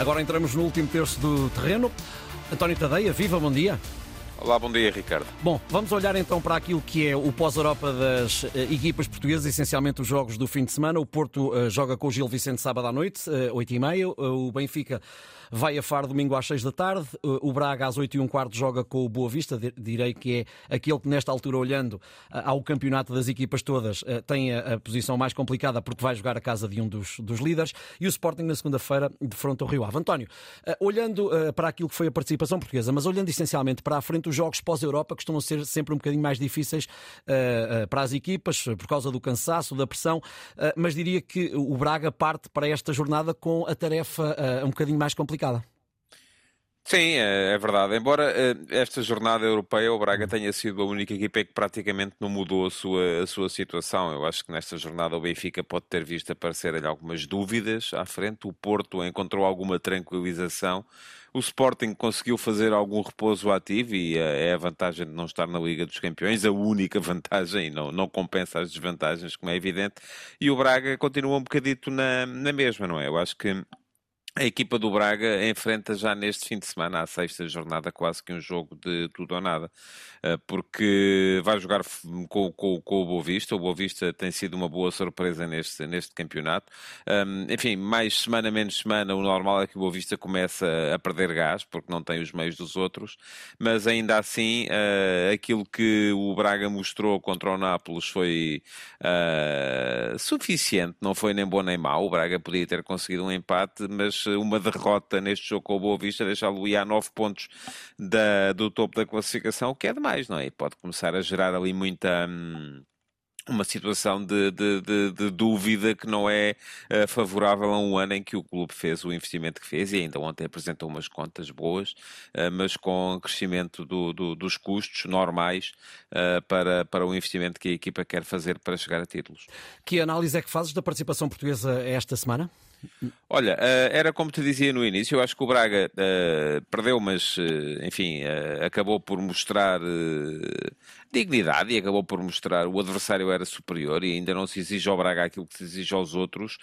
Agora entramos no último terço do terreno. António Tadeia, viva, bom dia. Olá, bom dia, Ricardo. Bom, vamos olhar então para aquilo que é o pós-Europa das uh, equipas portuguesas, essencialmente os jogos do fim de semana. O Porto uh, joga com o Gil Vicente sábado à noite, uh, 8h30. o Benfica vai a Faro domingo às 6 da tarde. O Braga às 8 e um quarto joga com o Boa Vista. Direi que é aquele que, nesta altura, olhando ao campeonato das equipas todas, tem a, a posição mais complicada porque vai jogar a casa de um dos, dos líderes. E o Sporting na segunda-feira de fronte ao Rio Ave. António, olhando para aquilo que foi a participação portuguesa, mas olhando essencialmente para a frente, os jogos pós-Europa costumam ser sempre um bocadinho mais difíceis uh, para as equipas, por causa do cansaço, da pressão, uh, mas diria que o Braga parte para esta jornada com a tarefa um bocadinho mais complicada. Sim, é, é verdade. Embora esta jornada europeia, o Braga tenha sido a única equipa que praticamente não mudou a sua, a sua situação. Eu acho que nesta jornada o Benfica pode ter visto aparecer algumas dúvidas à frente. O Porto encontrou alguma tranquilização. O Sporting conseguiu fazer algum repouso ativo e eh, é a vantagem de não estar na Liga dos Campeões, a única vantagem, não, não compensa as desvantagens, como é evidente. E o Braga continua um bocadito na, na mesma, não é? Eu acho que a equipa do Braga enfrenta já neste fim de semana, à sexta jornada, quase que um jogo de tudo ou nada, eh, porque vai jogar com, com, com o Boa Vista. O Boa Vista tem sido uma boa surpresa neste, neste campeonato. Enfim, mais semana, menos semana, o normal é que o Boa Vista começa a perder gás, porque não tem os meios dos outros, mas ainda assim, eh, aquilo que o Braga mostrou contra o Nápoles foi uh, suficiente, não foi nem bom nem mau. O Braga podia ter conseguido um empate, mas uma derrota neste jogo com o Boa Vista, deixá-lo ir a 9 pontos da, do topo da classificação, o que é demais, não é? E pode começar a gerar ali muita. Hum, uma situação de, de, de, de, dúvida que não é uh, favorável a um ano em que o clube fez o investimento que fez e ainda ontem apresentou umas contas boas, uh, mas com crescimento do, do, dos custos normais uh, para, para o investimento que a equipa quer fazer para chegar a títulos. Que análise é que fazes da participação portuguesa esta semana? Olha, uh, era como te dizia no início, eu acho que o Braga uh, perdeu, mas uh, enfim, acabou por mostrar dignidade e acabou por mostrar o adversário era superior e ainda não se exige ao Braga aquilo que se exige aos outros.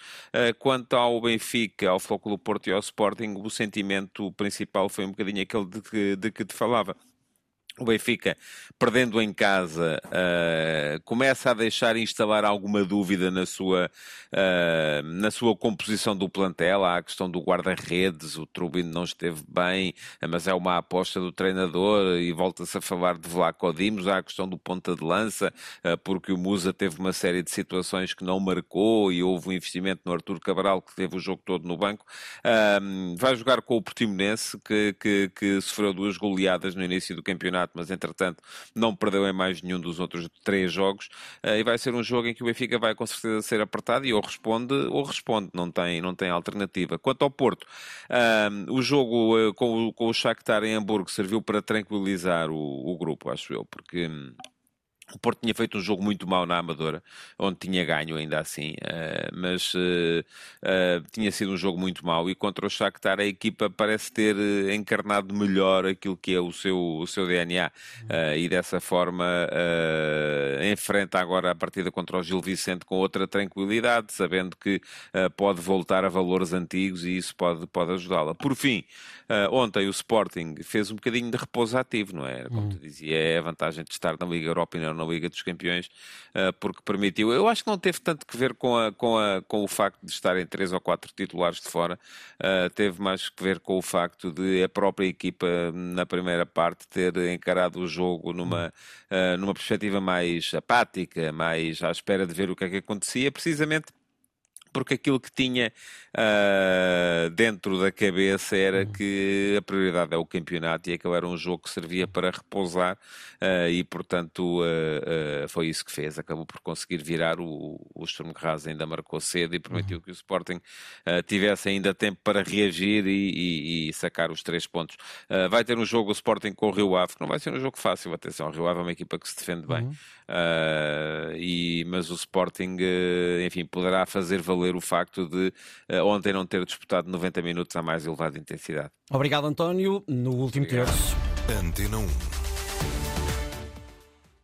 quanto ao Benfica, ao Foco do Porto e ao Sporting, o sentimento principal foi um bocadinho aquele de que, de que te falava o Benfica, perdendo em casa, uh, começa a deixar instalar alguma dúvida na sua, uh, na sua composição do plantel. Há a questão do guarda-redes, o Trubin não esteve bem, mas é uma aposta do treinador e volta-se a falar de Vlaco Dimos. Há a questão do ponta de lança, uh, porque o Musa teve uma série de situações que não marcou e houve um investimento no Artur Cabral, que teve o jogo todo no banco. vai jogar com o Portimonense, que, que, que sofreu duas goleadas no início do campeonato campeonato, mas entretanto não perdeu em mais nenhum dos outros três jogos. Eh, e vai ser um jogo em que o Benfica vai com certeza ser apertado e ou responde ou responde, não tem, não tem alternativa. Quanto ao Porto, um, o jogo eh, com, o, com o Shakhtar em Hamburgo serviu para tranquilizar o, o grupo, acho eu, porque. O Porto tinha feito um jogo muito mau na Amadora, onde tinha ganho ainda assim, uh, mas uh, uh, tinha sido um jogo muito mau e contra o Shakhtar a equipa parece ter encarnado melhor aquilo que é o seu, o seu DNA e dessa forma enfrenta agora a partida contra o Gil Vicente com outra tranquilidade, sabendo que pode voltar a valores antigos e isso pode, pode ajudá-la. Por fim, ontem o Sporting fez um bocadinho de repouso ativo, não é? Como hum. tu dizia, é a vantagem de estar na Liga Europa e na na Liga dos Campeões, uh, porque permitiu. Eu acho que não teve tanto que ver com, a, com, a, com o facto de estarem três ou quatro titulares de fora, uh, teve mais que ver com o facto de a própria equipa, na primeira parte, ter encarado o jogo numa, uh, numa perspectiva mais apática, mais à espera de ver o que é que acontecia, precisamente porque aquilo que tinha uh, dentro da cabeça era uhum. que a prioridade é o campeonato e aquele era um jogo que servia para repousar uh, e, portanto, uh, foi isso que fez. Acabou por conseguir virar. O, o Sturm Graz ainda marcou cedo e permitiu uhum. que o Sporting tivesse ainda tempo para reagir e, e, e sacar os três pontos. vai ter um jogo o Sporting com o Rio Ave, que não vai ser um jogo fácil. Atenção, o Rio Ave é uma equipa que se defende bem. Uhum. e, mas o Sporting, enfim, poderá fazer valer o facto de uh, ontem não ter disputado 90 minutos à mais elevada intensidade. Obrigado, António. No último terço. Antena 1.